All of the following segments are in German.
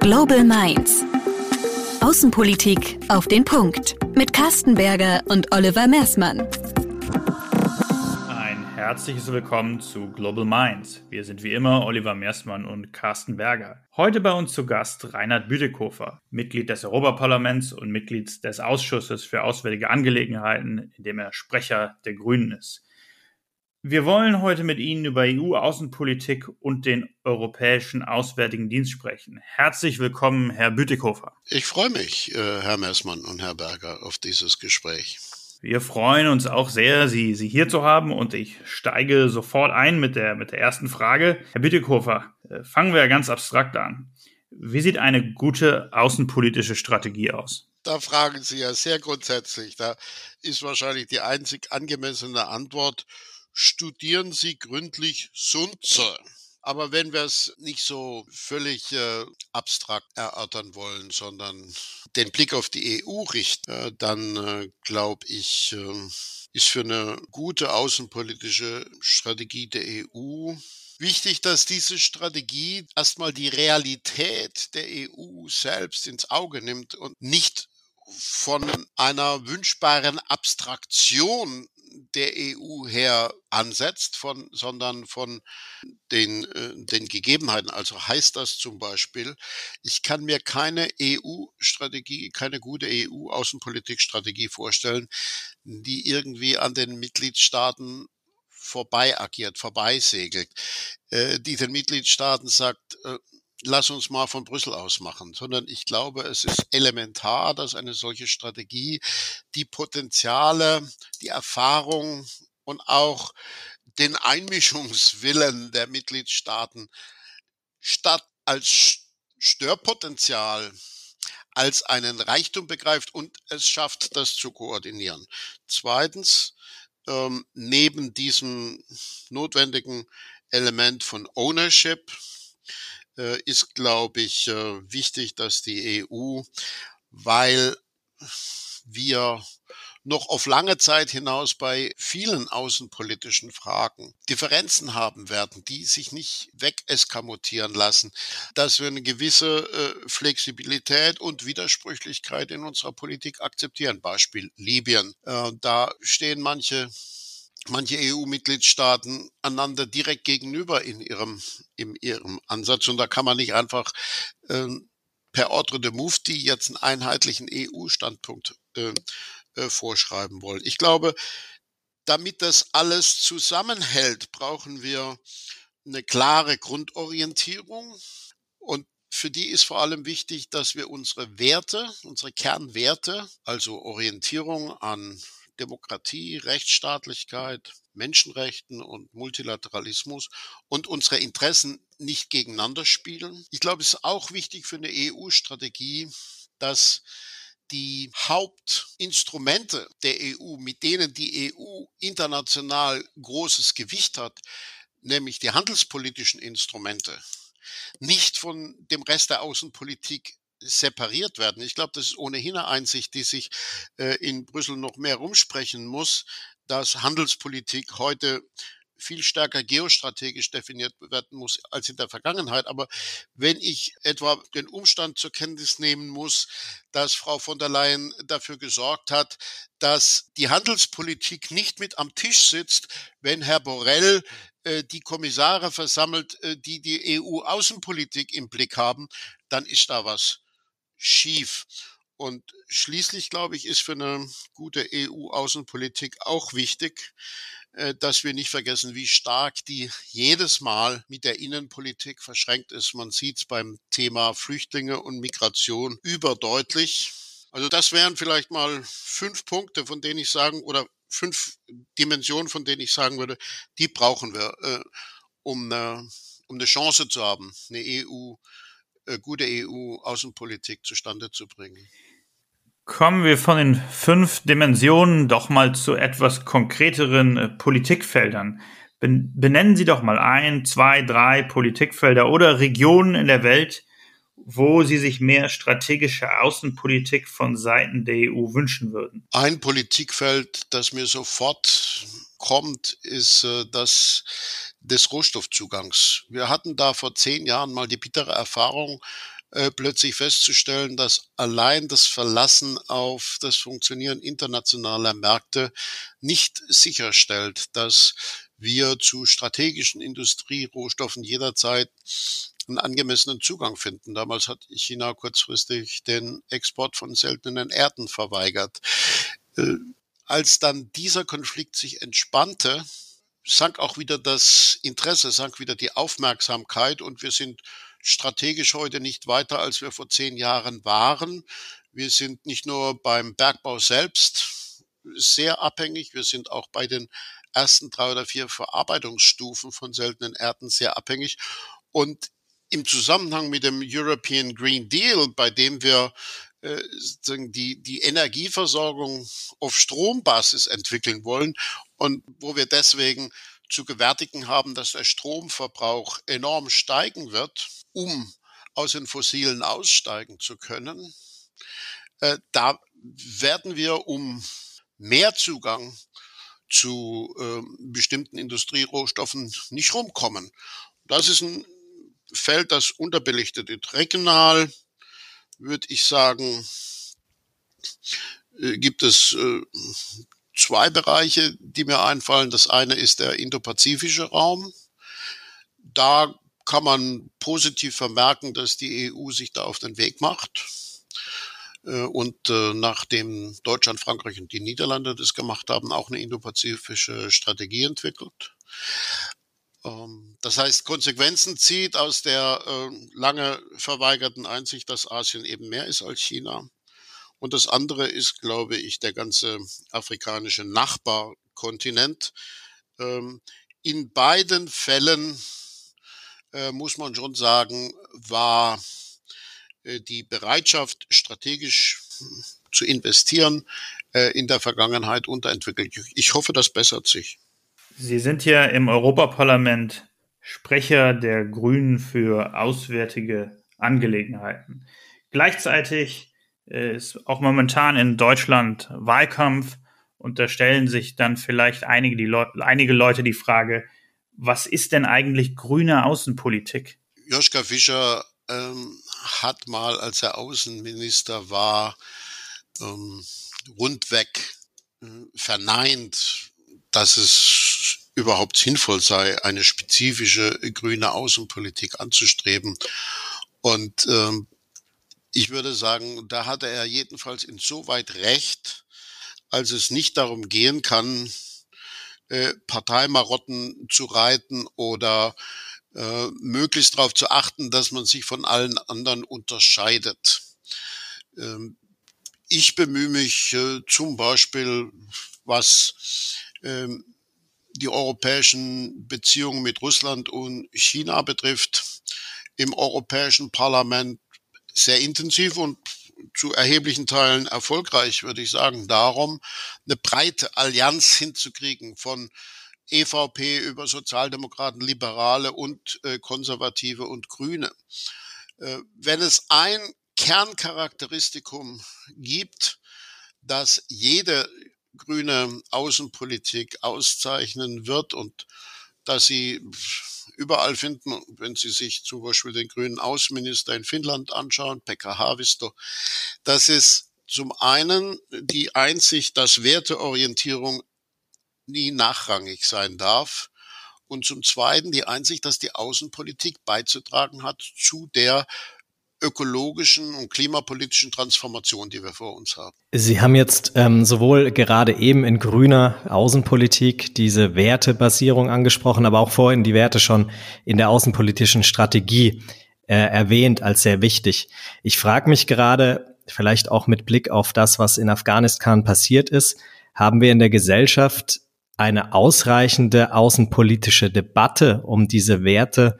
Global Minds. Außenpolitik auf den Punkt. Mit Carsten Berger und Oliver Mersmann. Ein herzliches Willkommen zu Global Minds. Wir sind wie immer Oliver Mersmann und Carsten Berger. Heute bei uns zu Gast Reinhard Bütikofer, Mitglied des Europaparlaments und Mitglied des Ausschusses für Auswärtige Angelegenheiten, in dem er Sprecher der Grünen ist. Wir wollen heute mit Ihnen über EU-Außenpolitik und den Europäischen Auswärtigen Dienst sprechen. Herzlich willkommen, Herr Bütikofer. Ich freue mich, äh, Herr Messmann und Herr Berger, auf dieses Gespräch. Wir freuen uns auch sehr, Sie, Sie hier zu haben und ich steige sofort ein mit der, mit der ersten Frage. Herr Bütikofer, äh, fangen wir ganz abstrakt an. Wie sieht eine gute außenpolitische Strategie aus? Da fragen Sie ja sehr grundsätzlich. Da ist wahrscheinlich die einzig angemessene Antwort, studieren Sie gründlich Sunze. Aber wenn wir es nicht so völlig äh, abstrakt erörtern wollen, sondern den Blick auf die EU richten, äh, dann äh, glaube ich, äh, ist für eine gute außenpolitische Strategie der EU wichtig, dass diese Strategie erstmal die Realität der EU selbst ins Auge nimmt und nicht von einer wünschbaren Abstraktion der EU her ansetzt, von, sondern von den, äh, den Gegebenheiten. Also heißt das zum Beispiel, ich kann mir keine EU-Strategie, keine gute EU-Außenpolitikstrategie vorstellen, die irgendwie an den Mitgliedstaaten vorbei agiert, vorbeisegelt, äh, die den Mitgliedstaaten sagt, äh, lass uns mal von Brüssel aus machen, sondern ich glaube, es ist elementar, dass eine solche Strategie die Potenziale, die Erfahrung und auch den Einmischungswillen der Mitgliedstaaten statt als Störpotenzial als einen Reichtum begreift und es schafft, das zu koordinieren. Zweitens, ähm, neben diesem notwendigen Element von Ownership, ist, glaube ich, äh, wichtig, dass die EU, weil wir noch auf lange Zeit hinaus bei vielen außenpolitischen Fragen Differenzen haben werden, die sich nicht wegeskamotieren lassen, dass wir eine gewisse äh, Flexibilität und Widersprüchlichkeit in unserer Politik akzeptieren. Beispiel Libyen. Äh, da stehen manche manche EU-Mitgliedstaaten einander direkt gegenüber in ihrem, in ihrem Ansatz. Und da kann man nicht einfach äh, per Ordre de Mufti jetzt einen einheitlichen EU-Standpunkt äh, äh, vorschreiben wollen. Ich glaube, damit das alles zusammenhält, brauchen wir eine klare Grundorientierung. Und für die ist vor allem wichtig, dass wir unsere Werte, unsere Kernwerte, also Orientierung an Demokratie, Rechtsstaatlichkeit, Menschenrechten und Multilateralismus und unsere Interessen nicht gegeneinander spielen. Ich glaube, es ist auch wichtig für eine EU-Strategie, dass die Hauptinstrumente der EU, mit denen die EU international großes Gewicht hat, nämlich die handelspolitischen Instrumente, nicht von dem Rest der Außenpolitik separiert werden. Ich glaube, das ist ohnehin eine Einsicht, die sich äh, in Brüssel noch mehr rumsprechen muss, dass Handelspolitik heute viel stärker geostrategisch definiert werden muss als in der Vergangenheit. Aber wenn ich etwa den Umstand zur Kenntnis nehmen muss, dass Frau von der Leyen dafür gesorgt hat, dass die Handelspolitik nicht mit am Tisch sitzt, wenn Herr Borrell äh, die Kommissare versammelt, äh, die die EU-Außenpolitik im Blick haben, dann ist da was schief. Und schließlich, glaube ich, ist für eine gute EU-Außenpolitik auch wichtig, äh, dass wir nicht vergessen, wie stark die jedes Mal mit der Innenpolitik verschränkt ist. Man sieht es beim Thema Flüchtlinge und Migration überdeutlich. Also das wären vielleicht mal fünf Punkte, von denen ich sagen, oder fünf Dimensionen, von denen ich sagen würde, die brauchen wir, äh, um, eine, um eine Chance zu haben, eine EU äh, gute EU-Außenpolitik zustande zu bringen. Kommen wir von den fünf Dimensionen doch mal zu etwas konkreteren äh, Politikfeldern. Benennen Sie doch mal ein, zwei, drei Politikfelder oder Regionen in der Welt, wo Sie sich mehr strategische Außenpolitik von Seiten der EU wünschen würden. Ein Politikfeld, das mir sofort kommt, ist äh, das des Rohstoffzugangs. Wir hatten da vor zehn Jahren mal die bittere Erfahrung, äh, plötzlich festzustellen, dass allein das Verlassen auf das Funktionieren internationaler Märkte nicht sicherstellt, dass wir zu strategischen Industrierohstoffen jederzeit einen angemessenen Zugang finden. Damals hat China kurzfristig den Export von seltenen Erden verweigert. Äh, als dann dieser Konflikt sich entspannte, sank auch wieder das Interesse, sank wieder die Aufmerksamkeit und wir sind strategisch heute nicht weiter, als wir vor zehn Jahren waren. Wir sind nicht nur beim Bergbau selbst sehr abhängig, wir sind auch bei den ersten drei oder vier Verarbeitungsstufen von seltenen Erden sehr abhängig. Und im Zusammenhang mit dem European Green Deal, bei dem wir die, die Energieversorgung auf Strombasis entwickeln wollen und wo wir deswegen zu gewärtigen haben, dass der Stromverbrauch enorm steigen wird, um aus den Fossilen aussteigen zu können, äh, da werden wir um mehr Zugang zu äh, bestimmten Industrierohstoffen nicht rumkommen. Das ist ein Feld, das unterbelichtet ist. Regional würde ich sagen, äh, gibt es äh, zwei Bereiche, die mir einfallen. Das eine ist der indopazifische Raum. Da kann man positiv vermerken, dass die EU sich da auf den Weg macht. Äh, und nachdem Deutschland, Frankreich und die Niederlande das gemacht haben, auch eine indopazifische Strategie entwickelt. Ähm, das heißt, Konsequenzen zieht aus der äh, lange verweigerten Einsicht, dass Asien eben mehr ist als China. Und das andere ist, glaube ich, der ganze afrikanische Nachbarkontinent. Ähm, in beiden Fällen muss man schon sagen, war äh, die Bereitschaft, strategisch zu investieren, äh, in der Vergangenheit unterentwickelt. Ich hoffe, das bessert sich. Sie sind ja im Europaparlament Sprecher der Grünen für auswärtige Angelegenheiten. Gleichzeitig äh, ist auch momentan in Deutschland Wahlkampf und da stellen sich dann vielleicht einige, die Le einige Leute die Frage, was ist denn eigentlich grüne Außenpolitik? Joschka Fischer ähm, hat mal, als er Außenminister war, ähm, rundweg äh, verneint, dass es überhaupt sinnvoll sei, eine spezifische grüne Außenpolitik anzustreben. Und ähm, ich würde sagen, da hatte er jedenfalls insoweit recht, als es nicht darum gehen kann, äh, Parteimarotten zu reiten oder äh, möglichst darauf zu achten, dass man sich von allen anderen unterscheidet. Ähm, ich bemühe mich äh, zum Beispiel, was ähm, die europäischen Beziehungen mit Russland und China betrifft, im Europäischen Parlament sehr intensiv und zu erheblichen Teilen erfolgreich, würde ich sagen, darum, eine breite Allianz hinzukriegen von EVP über Sozialdemokraten, Liberale und äh, Konservative und Grüne. Äh, wenn es ein Kerncharakteristikum gibt, das jede grüne Außenpolitik auszeichnen wird und dass sie überall finden, wenn Sie sich zum Beispiel den grünen Außenminister in Finnland anschauen, Pekka Haavisto, das ist zum einen die Einsicht, dass Werteorientierung nie nachrangig sein darf. Und zum Zweiten die Einsicht, dass die Außenpolitik beizutragen hat zu der ökologischen und klimapolitischen Transformation, die wir vor uns haben. Sie haben jetzt ähm, sowohl gerade eben in grüner Außenpolitik diese Wertebasierung angesprochen, aber auch vorhin die Werte schon in der außenpolitischen Strategie äh, erwähnt als sehr wichtig. Ich frage mich gerade, vielleicht auch mit Blick auf das, was in Afghanistan passiert ist, haben wir in der Gesellschaft eine ausreichende außenpolitische Debatte, um diese Werte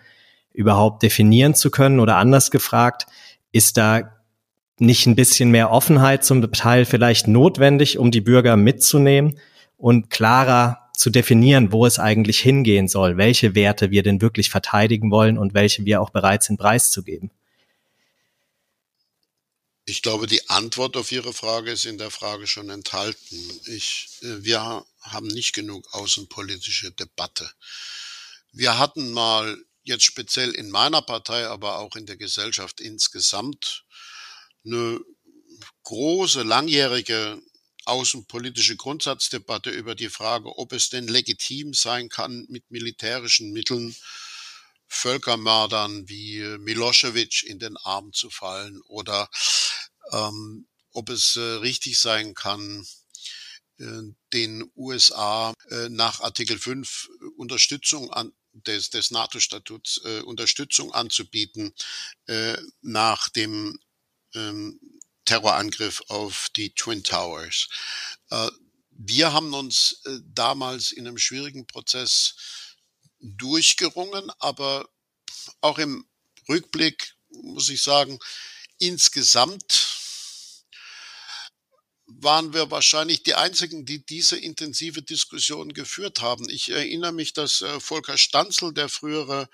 überhaupt definieren zu können? Oder anders gefragt, ist da nicht ein bisschen mehr Offenheit zum Teil vielleicht notwendig, um die Bürger mitzunehmen und klarer zu definieren, wo es eigentlich hingehen soll, welche Werte wir denn wirklich verteidigen wollen und welche wir auch bereit sind preiszugeben? Ich glaube, die Antwort auf Ihre Frage ist in der Frage schon enthalten. Ich, äh, wir haben nicht genug außenpolitische Debatte. Wir hatten mal jetzt speziell in meiner Partei, aber auch in der Gesellschaft insgesamt eine große, langjährige außenpolitische Grundsatzdebatte über die Frage, ob es denn legitim sein kann, mit militärischen Mitteln Völkermördern wie Milosevic in den Arm zu fallen oder ähm, ob es äh, richtig sein kann, äh, den USA äh, nach Artikel 5 Unterstützung an, des, des NATO-Statuts äh, Unterstützung anzubieten äh, nach dem ähm, Terrorangriff auf die Twin Towers. Äh, wir haben uns äh, damals in einem schwierigen Prozess durchgerungen, aber auch im Rückblick muss ich sagen, insgesamt waren wir wahrscheinlich die einzigen, die diese intensive Diskussion geführt haben. Ich erinnere mich, dass äh, Volker Stanzel, der frühere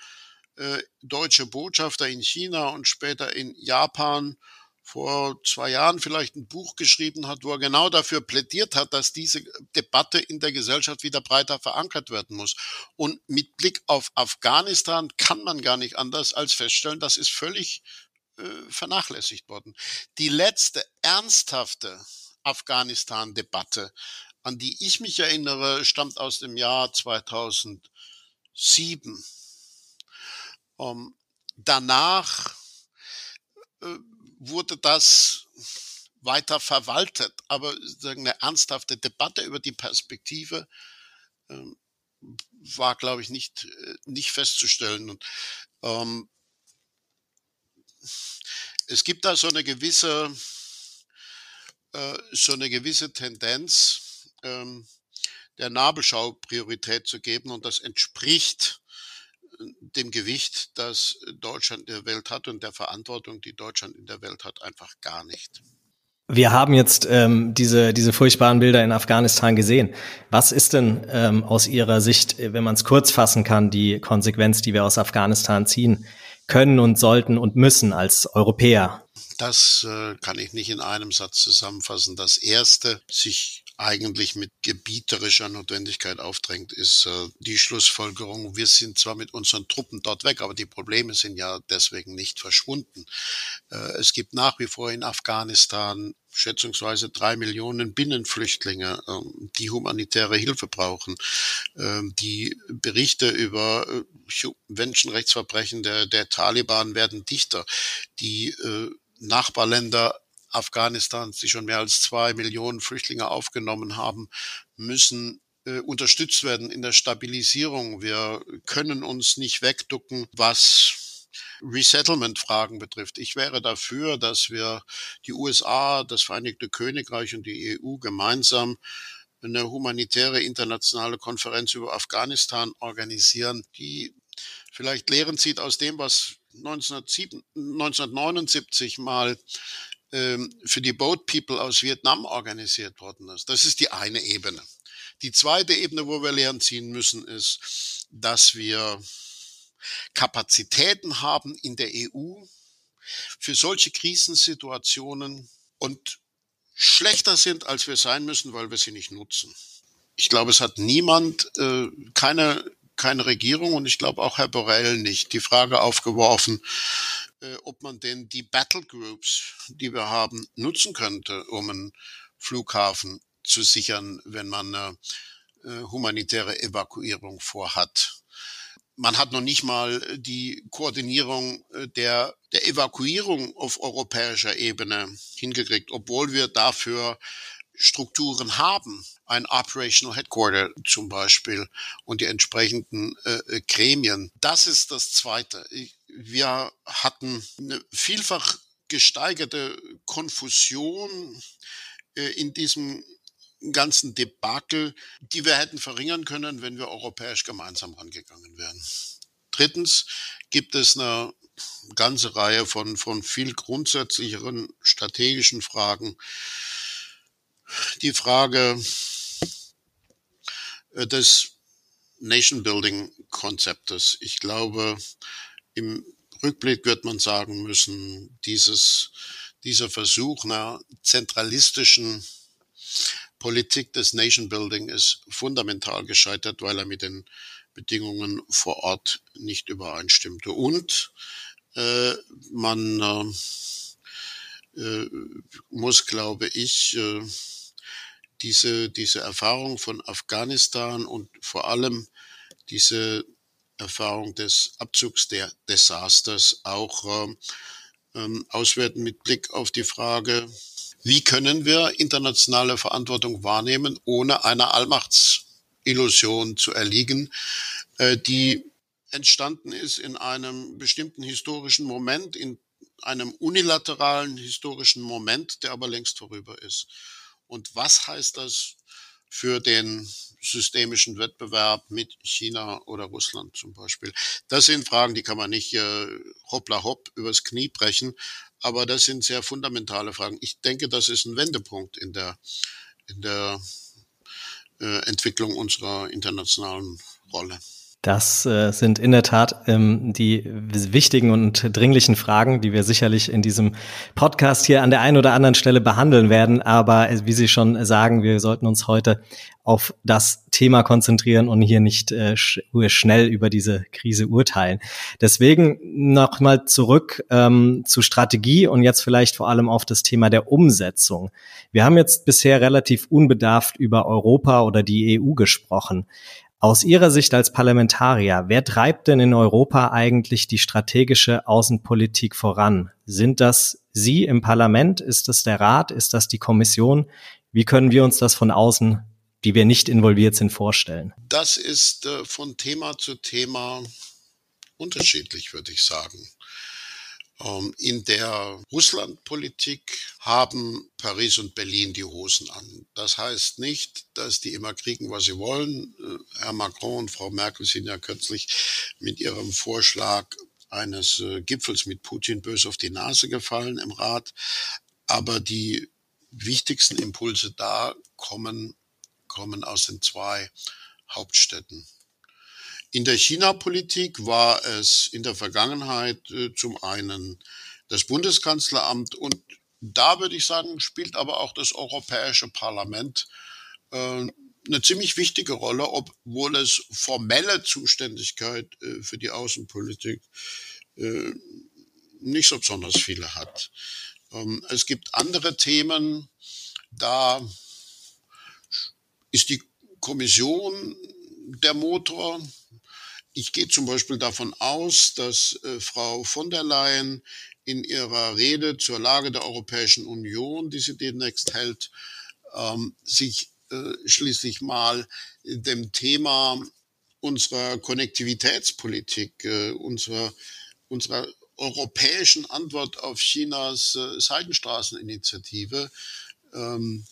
äh, deutsche Botschafter in China und später in Japan, vor zwei Jahren vielleicht ein Buch geschrieben hat, wo er genau dafür plädiert hat, dass diese Debatte in der Gesellschaft wieder breiter verankert werden muss. Und mit Blick auf Afghanistan kann man gar nicht anders als feststellen, das ist völlig äh, vernachlässigt worden. Die letzte ernsthafte Afghanistan-Debatte, an die ich mich erinnere, stammt aus dem Jahr 2007. Um, ähm, danach äh, wurde das weiter verwaltet. Aber eine ernsthafte Debatte über die Perspektive ähm, war, glaube ich, nicht, äh, nicht festzustellen. Und, ähm, es gibt da so eine gewisse, äh, so eine gewisse Tendenz, ähm, der Nabelschau Priorität zu geben und das entspricht dem Gewicht, das Deutschland in der Welt hat und der Verantwortung, die Deutschland in der Welt hat, einfach gar nicht. Wir haben jetzt ähm, diese, diese furchtbaren Bilder in Afghanistan gesehen. Was ist denn ähm, aus Ihrer Sicht, wenn man es kurz fassen kann, die Konsequenz, die wir aus Afghanistan ziehen können und sollten und müssen als Europäer? Das äh, kann ich nicht in einem Satz zusammenfassen. Das Erste, sich eigentlich mit gebieterischer Notwendigkeit aufdrängt, ist äh, die Schlussfolgerung, wir sind zwar mit unseren Truppen dort weg, aber die Probleme sind ja deswegen nicht verschwunden. Äh, es gibt nach wie vor in Afghanistan schätzungsweise drei Millionen Binnenflüchtlinge, äh, die humanitäre Hilfe brauchen. Ähm, die Berichte über äh, Menschenrechtsverbrechen der, der Taliban werden dichter. Die äh, Nachbarländer Afghanistans, die schon mehr als zwei Millionen Flüchtlinge aufgenommen haben, müssen äh, unterstützt werden in der Stabilisierung. Wir können uns nicht wegducken, was Resettlement-Fragen betrifft. Ich wäre dafür, dass wir die USA, das Vereinigte Königreich und die EU gemeinsam eine humanitäre internationale Konferenz über Afghanistan organisieren, die vielleicht Lehren zieht aus dem, was 1979 mal für die Boat People aus Vietnam organisiert worden ist. Das ist die eine Ebene. Die zweite Ebene, wo wir Lehren ziehen müssen, ist, dass wir Kapazitäten haben in der EU für solche Krisensituationen und schlechter sind, als wir sein müssen, weil wir sie nicht nutzen. Ich glaube, es hat niemand, äh, keine, keine Regierung und ich glaube auch Herr Borrell nicht, die Frage aufgeworfen, äh, ob man denn die Battle Groups, die wir haben, nutzen könnte, um einen Flughafen zu sichern, wenn man eine äh, humanitäre Evakuierung vorhat. Man hat noch nicht mal die Koordinierung äh, der, der Evakuierung auf europäischer Ebene hingekriegt, obwohl wir dafür Strukturen haben, ein Operational Headquarter zum Beispiel und die entsprechenden äh, Gremien. Das ist das Zweite. Ich, wir hatten eine vielfach gesteigerte Konfusion äh, in diesem ganzen Debakel, die wir hätten verringern können, wenn wir europäisch gemeinsam rangegangen wären. Drittens gibt es eine ganze Reihe von, von viel grundsätzlicheren strategischen Fragen. Die Frage äh, des Nation-Building-Konzeptes. Ich glaube, im Rückblick wird man sagen müssen, dieses, dieser Versuch einer zentralistischen Politik des Nation Building ist fundamental gescheitert, weil er mit den Bedingungen vor Ort nicht übereinstimmte. Und äh, man äh, äh, muss, glaube ich, äh, diese, diese Erfahrung von Afghanistan und vor allem diese Erfahrung des Abzugs der Desasters auch äh, ähm, auswerten mit Blick auf die Frage, wie können wir internationale Verantwortung wahrnehmen, ohne einer Allmachtsillusion zu erliegen, äh, die entstanden ist in einem bestimmten historischen Moment, in einem unilateralen historischen Moment, der aber längst vorüber ist. Und was heißt das für den systemischen Wettbewerb mit China oder Russland zum Beispiel? Das sind Fragen, die kann man nicht äh, hoppla hopp übers Knie brechen, aber das sind sehr fundamentale Fragen. Ich denke, das ist ein Wendepunkt in der, in der äh, Entwicklung unserer internationalen Rolle. Das äh, sind in der Tat ähm, die wichtigen und dringlichen Fragen, die wir sicherlich in diesem Podcast hier an der einen oder anderen Stelle behandeln werden. Aber äh, wie Sie schon sagen, wir sollten uns heute auf das Thema konzentrieren und hier nicht äh, sch schnell über diese Krise urteilen. Deswegen nochmal zurück ähm, zu Strategie und jetzt vielleicht vor allem auf das Thema der Umsetzung. Wir haben jetzt bisher relativ unbedarft über Europa oder die EU gesprochen. Aus Ihrer Sicht als Parlamentarier, wer treibt denn in Europa eigentlich die strategische Außenpolitik voran? Sind das Sie im Parlament? Ist das der Rat? Ist das die Kommission? Wie können wir uns das von außen, die wir nicht involviert sind, vorstellen? Das ist äh, von Thema zu Thema unterschiedlich, würde ich sagen. Ähm, in der Russlandpolitik haben Paris und Berlin die Hosen an. Das heißt nicht, dass die immer kriegen, was sie wollen. Äh, Herr Macron und Frau Merkel sind ja kürzlich mit ihrem Vorschlag eines äh, Gipfels mit Putin bös auf die Nase gefallen im Rat. Aber die wichtigsten Impulse da kommen, kommen aus den zwei Hauptstädten. In der China-Politik war es in der Vergangenheit äh, zum einen das Bundeskanzleramt und da würde ich sagen, spielt aber auch das Europäische Parlament äh, eine ziemlich wichtige Rolle, obwohl es formelle Zuständigkeit äh, für die Außenpolitik nicht so besonders viele hat. Ähm, es gibt andere Themen, da ist die Kommission der Motor, ich gehe zum Beispiel davon aus, dass äh, Frau von der Leyen in ihrer Rede zur Lage der Europäischen Union, die sie demnächst hält, ähm, sich äh, schließlich mal dem Thema unserer Konnektivitätspolitik, äh, unserer, unserer europäischen Antwort auf Chinas äh, Seidenstraßeninitiative ähm,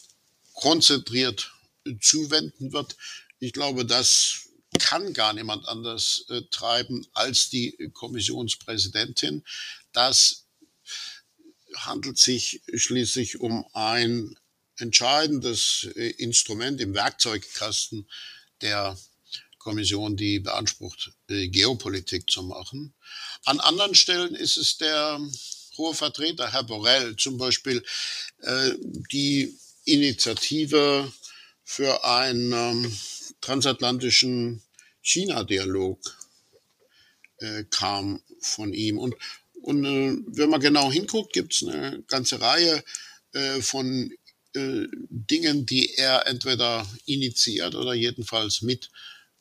konzentriert zuwenden wird. Ich glaube, das kann gar niemand anders äh, treiben als die Kommissionspräsidentin. Das handelt sich schließlich um ein entscheidendes äh, Instrument im Werkzeugkasten der Kommission, die beansprucht, äh, Geopolitik zu machen. An anderen Stellen ist es der hohe Vertreter, Herr Borrell, zum Beispiel äh, die Initiative für ein ähm, transatlantischen China-Dialog äh, kam von ihm. Und, und äh, wenn man genau hinguckt, gibt es eine ganze Reihe äh, von äh, Dingen, die er entweder initiiert oder jedenfalls mit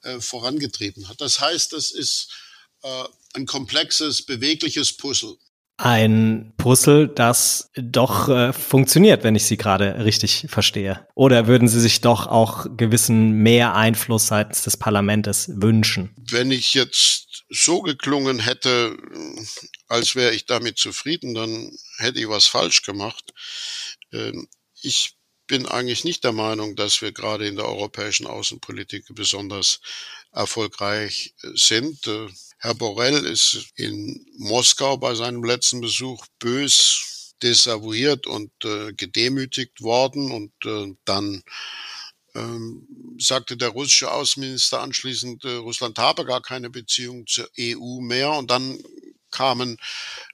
äh, vorangetrieben hat. Das heißt, das ist äh, ein komplexes, bewegliches Puzzle ein Puzzle, das doch äh, funktioniert, wenn ich Sie gerade richtig verstehe? Oder würden Sie sich doch auch gewissen mehr Einfluss seitens des Parlaments wünschen? Wenn ich jetzt so geklungen hätte, als wäre ich damit zufrieden, dann hätte ich was falsch gemacht. Ähm, ich bin eigentlich nicht der Meinung, dass wir gerade in der europäischen Außenpolitik besonders erfolgreich sind. Herr Borrell ist in Moskau bei seinem letzten Besuch bös desavouiert und äh, gedemütigt worden und äh, dann ähm, sagte der russische Außenminister anschließend, äh, Russland habe gar keine Beziehung zur EU mehr und dann kamen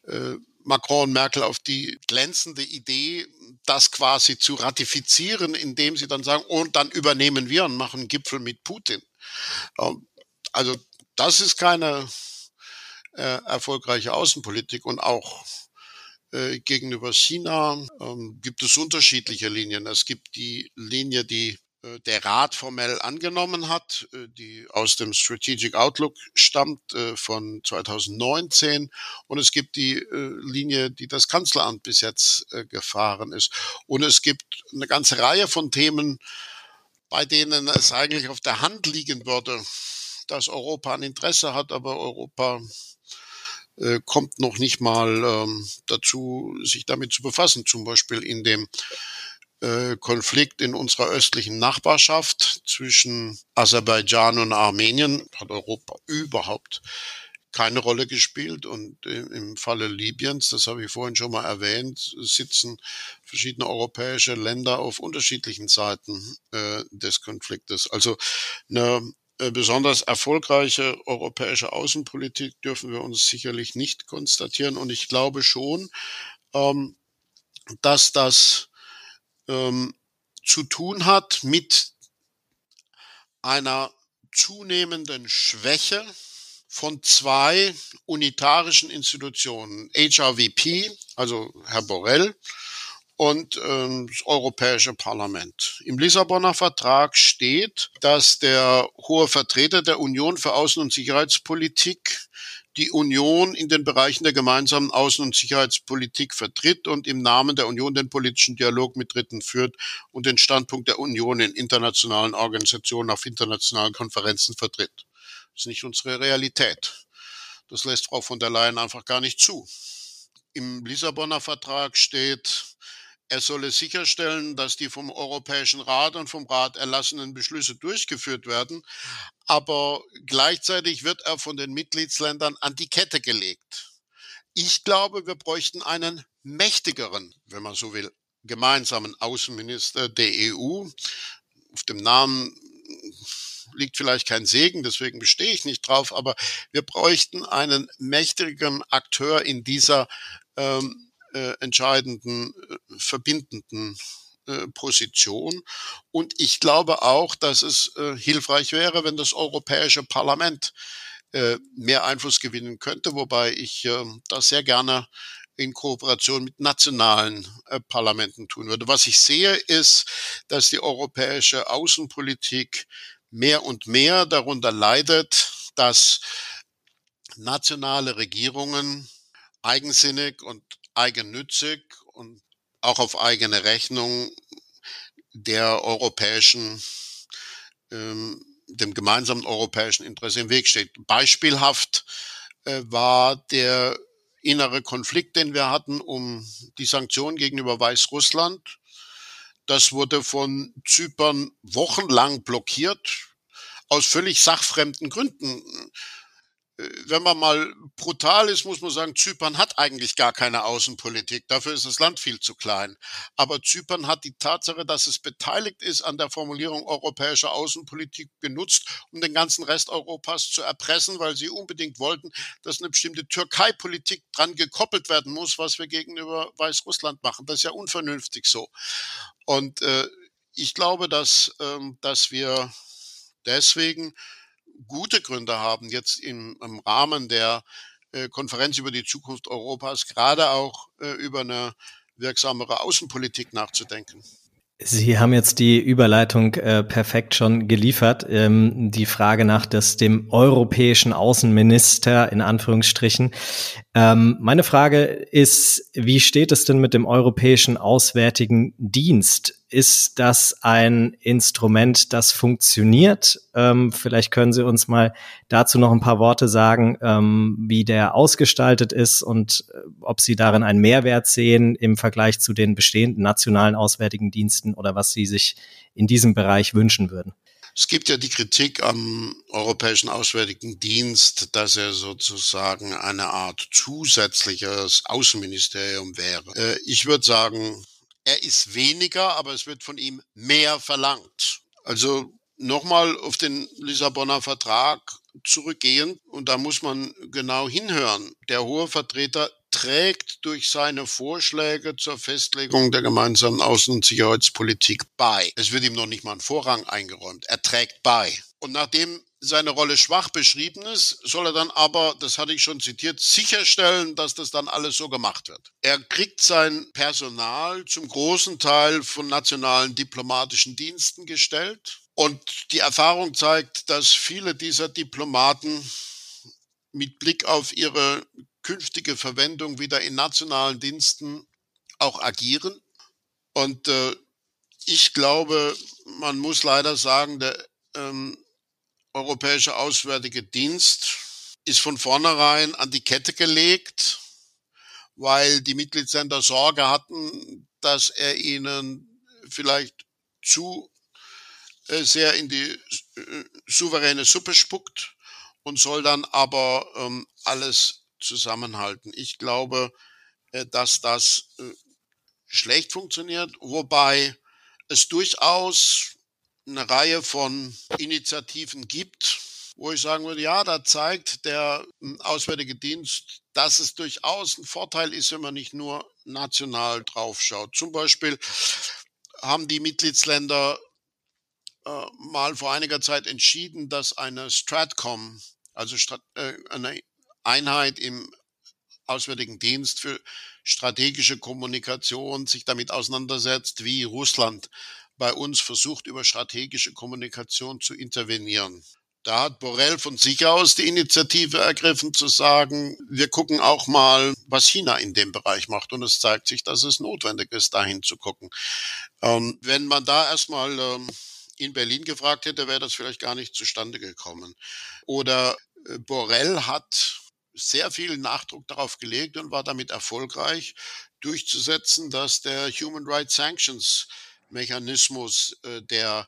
äh, Macron und Merkel auf die glänzende Idee, das quasi zu ratifizieren, indem sie dann sagen, und dann übernehmen wir und machen Gipfel mit Putin. Ähm, Also das ist keine äh, erfolgreiche Außenpolitik und auch äh, gegenüber China ähm, gibt es unterschiedliche Linien. Es gibt die Linie, die äh, der Rat formell angenommen hat, äh, die aus dem Strategic Outlook stammt äh, von 2019. Und es gibt die Linie, die das Kanzleramt bis jetzt gefahren ist. Und es gibt eine ganze Reihe von Themen, bei denen es eigentlich auf der Hand liegen würde, dass Europa ein Interesse hat, aber Europa äh, kommt noch nicht mal ähm, dazu, sich damit zu befassen. Zum Beispiel in dem äh, Konflikt in unserer östlichen Nachbarschaft zwischen Aserbaidschan und Armenien hat Europa überhaupt keine Rolle gespielt. Und im Falle Libyens, das habe ich vorhin schon mal erwähnt, sitzen verschiedene europäische Länder auf unterschiedlichen Seiten äh, des Konfliktes. Also eine äh, besonders erfolgreiche europäische Außenpolitik dürfen wir uns sicherlich nicht konstatieren. Und ich glaube schon, ähm, dass das ähm, zu tun hat mit einer zunehmenden Schwäche von zwei unitarischen Institutionen, HRVP, also Herr Borrell, und ähm, das Europäische Parlament. Im Lissabonner Vertrag steht, dass der hohe Vertreter der Union für Außen- und Sicherheitspolitik die Union in den Bereichen der gemeinsamen Außen- und Sicherheitspolitik vertritt und im Namen der Union den politischen Dialog mit Dritten führt und den Standpunkt der Union in internationalen Organisationen auf internationalen Konferenzen vertritt. Das ist nicht unsere Realität. Das lässt Frau von der Leyen einfach gar nicht zu. Im Lissabonner Vertrag steht, er solle sicherstellen, dass die vom Europäischen Rat und vom Rat erlassenen Beschlüsse durchgeführt werden. Aber gleichzeitig wird er von den Mitgliedsländern an die Kette gelegt. Ich glaube, wir bräuchten einen mächtigeren, wenn man so will, gemeinsamen Außenminister der EU. Auf dem Namen liegt vielleicht kein Segen, deswegen bestehe ich nicht drauf, aber wir bräuchten einen mächtigeren Akteur in dieser ähm, äh, entscheidenden, äh, verbindenden äh, Position. Und ich glaube auch, dass es äh, hilfreich wäre, wenn das Europäische Parlament äh, mehr Einfluss gewinnen könnte, wobei ich äh, das sehr gerne in Kooperation mit nationalen Parlamenten tun würde. Was ich sehe, ist, dass die europäische Außenpolitik mehr und mehr darunter leidet, dass nationale Regierungen eigensinnig und eigennützig und auch auf eigene Rechnung der europäischen, ähm, dem gemeinsamen europäischen Interesse im Weg steht. Beispielhaft äh, war der innere Konflikt, den wir hatten um die Sanktionen gegenüber Weißrussland. Das wurde von Zypern wochenlang blockiert, aus völlig sachfremden Gründen wenn man mal brutal ist, muss man sagen, Zypern hat eigentlich gar keine Außenpolitik. Dafür ist das Land viel zu klein. Aber Zypern hat die Tatsache, dass es beteiligt ist an der Formulierung europäischer Außenpolitik genutzt, um den ganzen Rest Europas zu erpressen, weil sie unbedingt wollten, dass eine bestimmte Türkei-Politik dran gekoppelt werden muss, was wir gegenüber Weißrussland machen. Das ist ja unvernünftig so. Und äh, ich glaube, dass, ähm, dass wir deswegen gute Gründe haben, jetzt im, im Rahmen der äh, Konferenz über die Zukunft Europas gerade auch äh, über eine wirksamere Außenpolitik nachzudenken. Sie haben jetzt die Überleitung äh, perfekt schon geliefert. Ähm, die Frage nach des, dem europäischen Außenminister in Anführungsstrichen. Ähm, meine Frage ist, wie steht es denn mit dem europäischen Auswärtigen Dienst? Ist das ein Instrument, das funktioniert? Ähm, vielleicht können Sie uns mal dazu noch ein paar Worte sagen, ähm, wie der ausgestaltet ist und äh, ob Sie darin einen Mehrwert sehen im Vergleich zu den bestehenden nationalen Auswärtigen Diensten oder was Sie sich in diesem Bereich wünschen würden. Es gibt ja die Kritik am Europäischen Auswärtigen Dienst, dass er sozusagen eine Art zusätzliches Außenministerium wäre. Äh, ich würde sagen, er ist weniger, aber es wird von ihm mehr verlangt. Also nochmal auf den Lissabonner Vertrag zurückgehen und da muss man genau hinhören. Der hohe Vertreter trägt durch seine Vorschläge zur Festlegung der gemeinsamen Außen- und Sicherheitspolitik bei. Es wird ihm noch nicht mal ein Vorrang eingeräumt. Er trägt bei. Und nachdem seine Rolle schwach beschrieben ist, soll er dann aber, das hatte ich schon zitiert, sicherstellen, dass das dann alles so gemacht wird. Er kriegt sein Personal zum großen Teil von nationalen diplomatischen Diensten gestellt. Und die Erfahrung zeigt, dass viele dieser Diplomaten mit Blick auf ihre künftige Verwendung wieder in nationalen Diensten auch agieren. Und äh, ich glaube, man muss leider sagen, der ähm, Europäische Auswärtige Dienst ist von vornherein an die Kette gelegt, weil die Mitgliedsländer Sorge hatten, dass er ihnen vielleicht zu äh, sehr in die äh, souveräne Suppe spuckt und soll dann aber ähm, alles zusammenhalten. Ich glaube, äh, dass das schlecht funktioniert, wobei es durchaus eine Reihe von Initiativen gibt, wo ich sagen würde, ja, da zeigt der hm, Auswärtige Dienst, dass es durchaus ein Vorteil ist, wenn man nicht nur national draufschaut. Zum Beispiel haben die Mitgliedsländer äh, mal vor einiger Zeit entschieden, dass eine Stratcom, also äh, eine Einheit im Auswärtigen Dienst für strategische Kommunikation sich damit auseinandersetzt, wie Russland bei uns versucht, über strategische Kommunikation zu intervenieren. Da hat Borrell von sich aus die Initiative ergriffen zu sagen, wir gucken auch mal, was China in dem Bereich macht. Und es zeigt sich, dass es notwendig ist, dahin zu gucken. Ähm, wenn man da erstmal ähm, in Berlin gefragt hätte, wäre das vielleicht gar nicht zustande gekommen. Oder äh, Borrell hat sehr viel Nachdruck darauf gelegt und war damit erfolgreich, durchzusetzen, dass der Human Rights Sanctions Mechanismus äh, der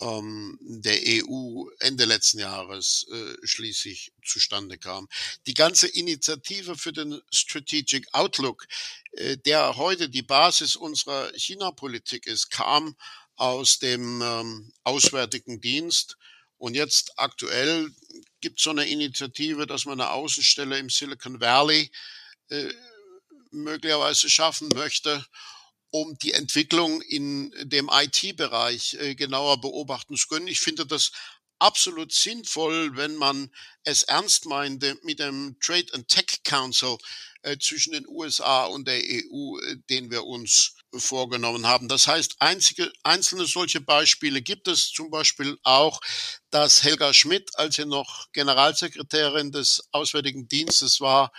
ähm, der EU Ende letzten Jahres äh, schließlich zustande kam. Die ganze Initiative für den Strategic Outlook, äh, der heute die Basis unserer China-Politik ist, kam aus dem ähm, Auswärtigen Dienst. Und jetzt aktuell gibt es so eine Initiative, dass man eine Außenstelle im Silicon Valley äh, möglicherweise schaffen möchte um die Entwicklung in dem IT-Bereich äh, genauer beobachten zu können. Ich finde das absolut sinnvoll, wenn man es ernst meinte mit dem Trade and Tech Council äh, zwischen den USA und der EU, äh, den wir uns vorgenommen haben. Das heißt, einzige, einzelne solche Beispiele gibt es zum Beispiel auch, dass Helga Schmidt, als sie noch Generalsekretärin des Auswärtigen Dienstes war,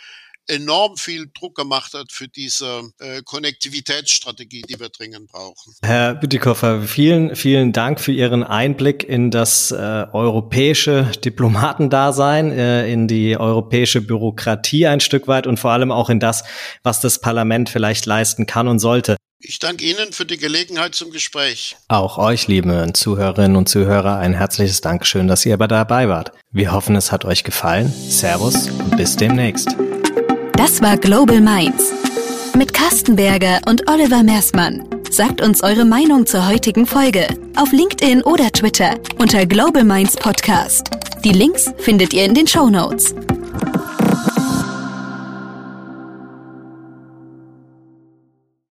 enorm viel Druck gemacht hat für diese äh, Konnektivitätsstrategie, die wir dringend brauchen. Herr Bütikofer, vielen, vielen Dank für Ihren Einblick in das äh, europäische Diplomatendasein, äh, in die europäische Bürokratie ein Stück weit und vor allem auch in das, was das Parlament vielleicht leisten kann und sollte. Ich danke Ihnen für die Gelegenheit zum Gespräch. Auch euch, liebe Zuhörerinnen und Zuhörer, ein herzliches Dankeschön, dass ihr dabei wart. Wir hoffen, es hat euch gefallen. Servus und bis demnächst. Das war Global Minds mit Carsten Berger und Oliver Mersmann. Sagt uns eure Meinung zur heutigen Folge auf LinkedIn oder Twitter unter Global Minds Podcast. Die Links findet ihr in den Show Notes.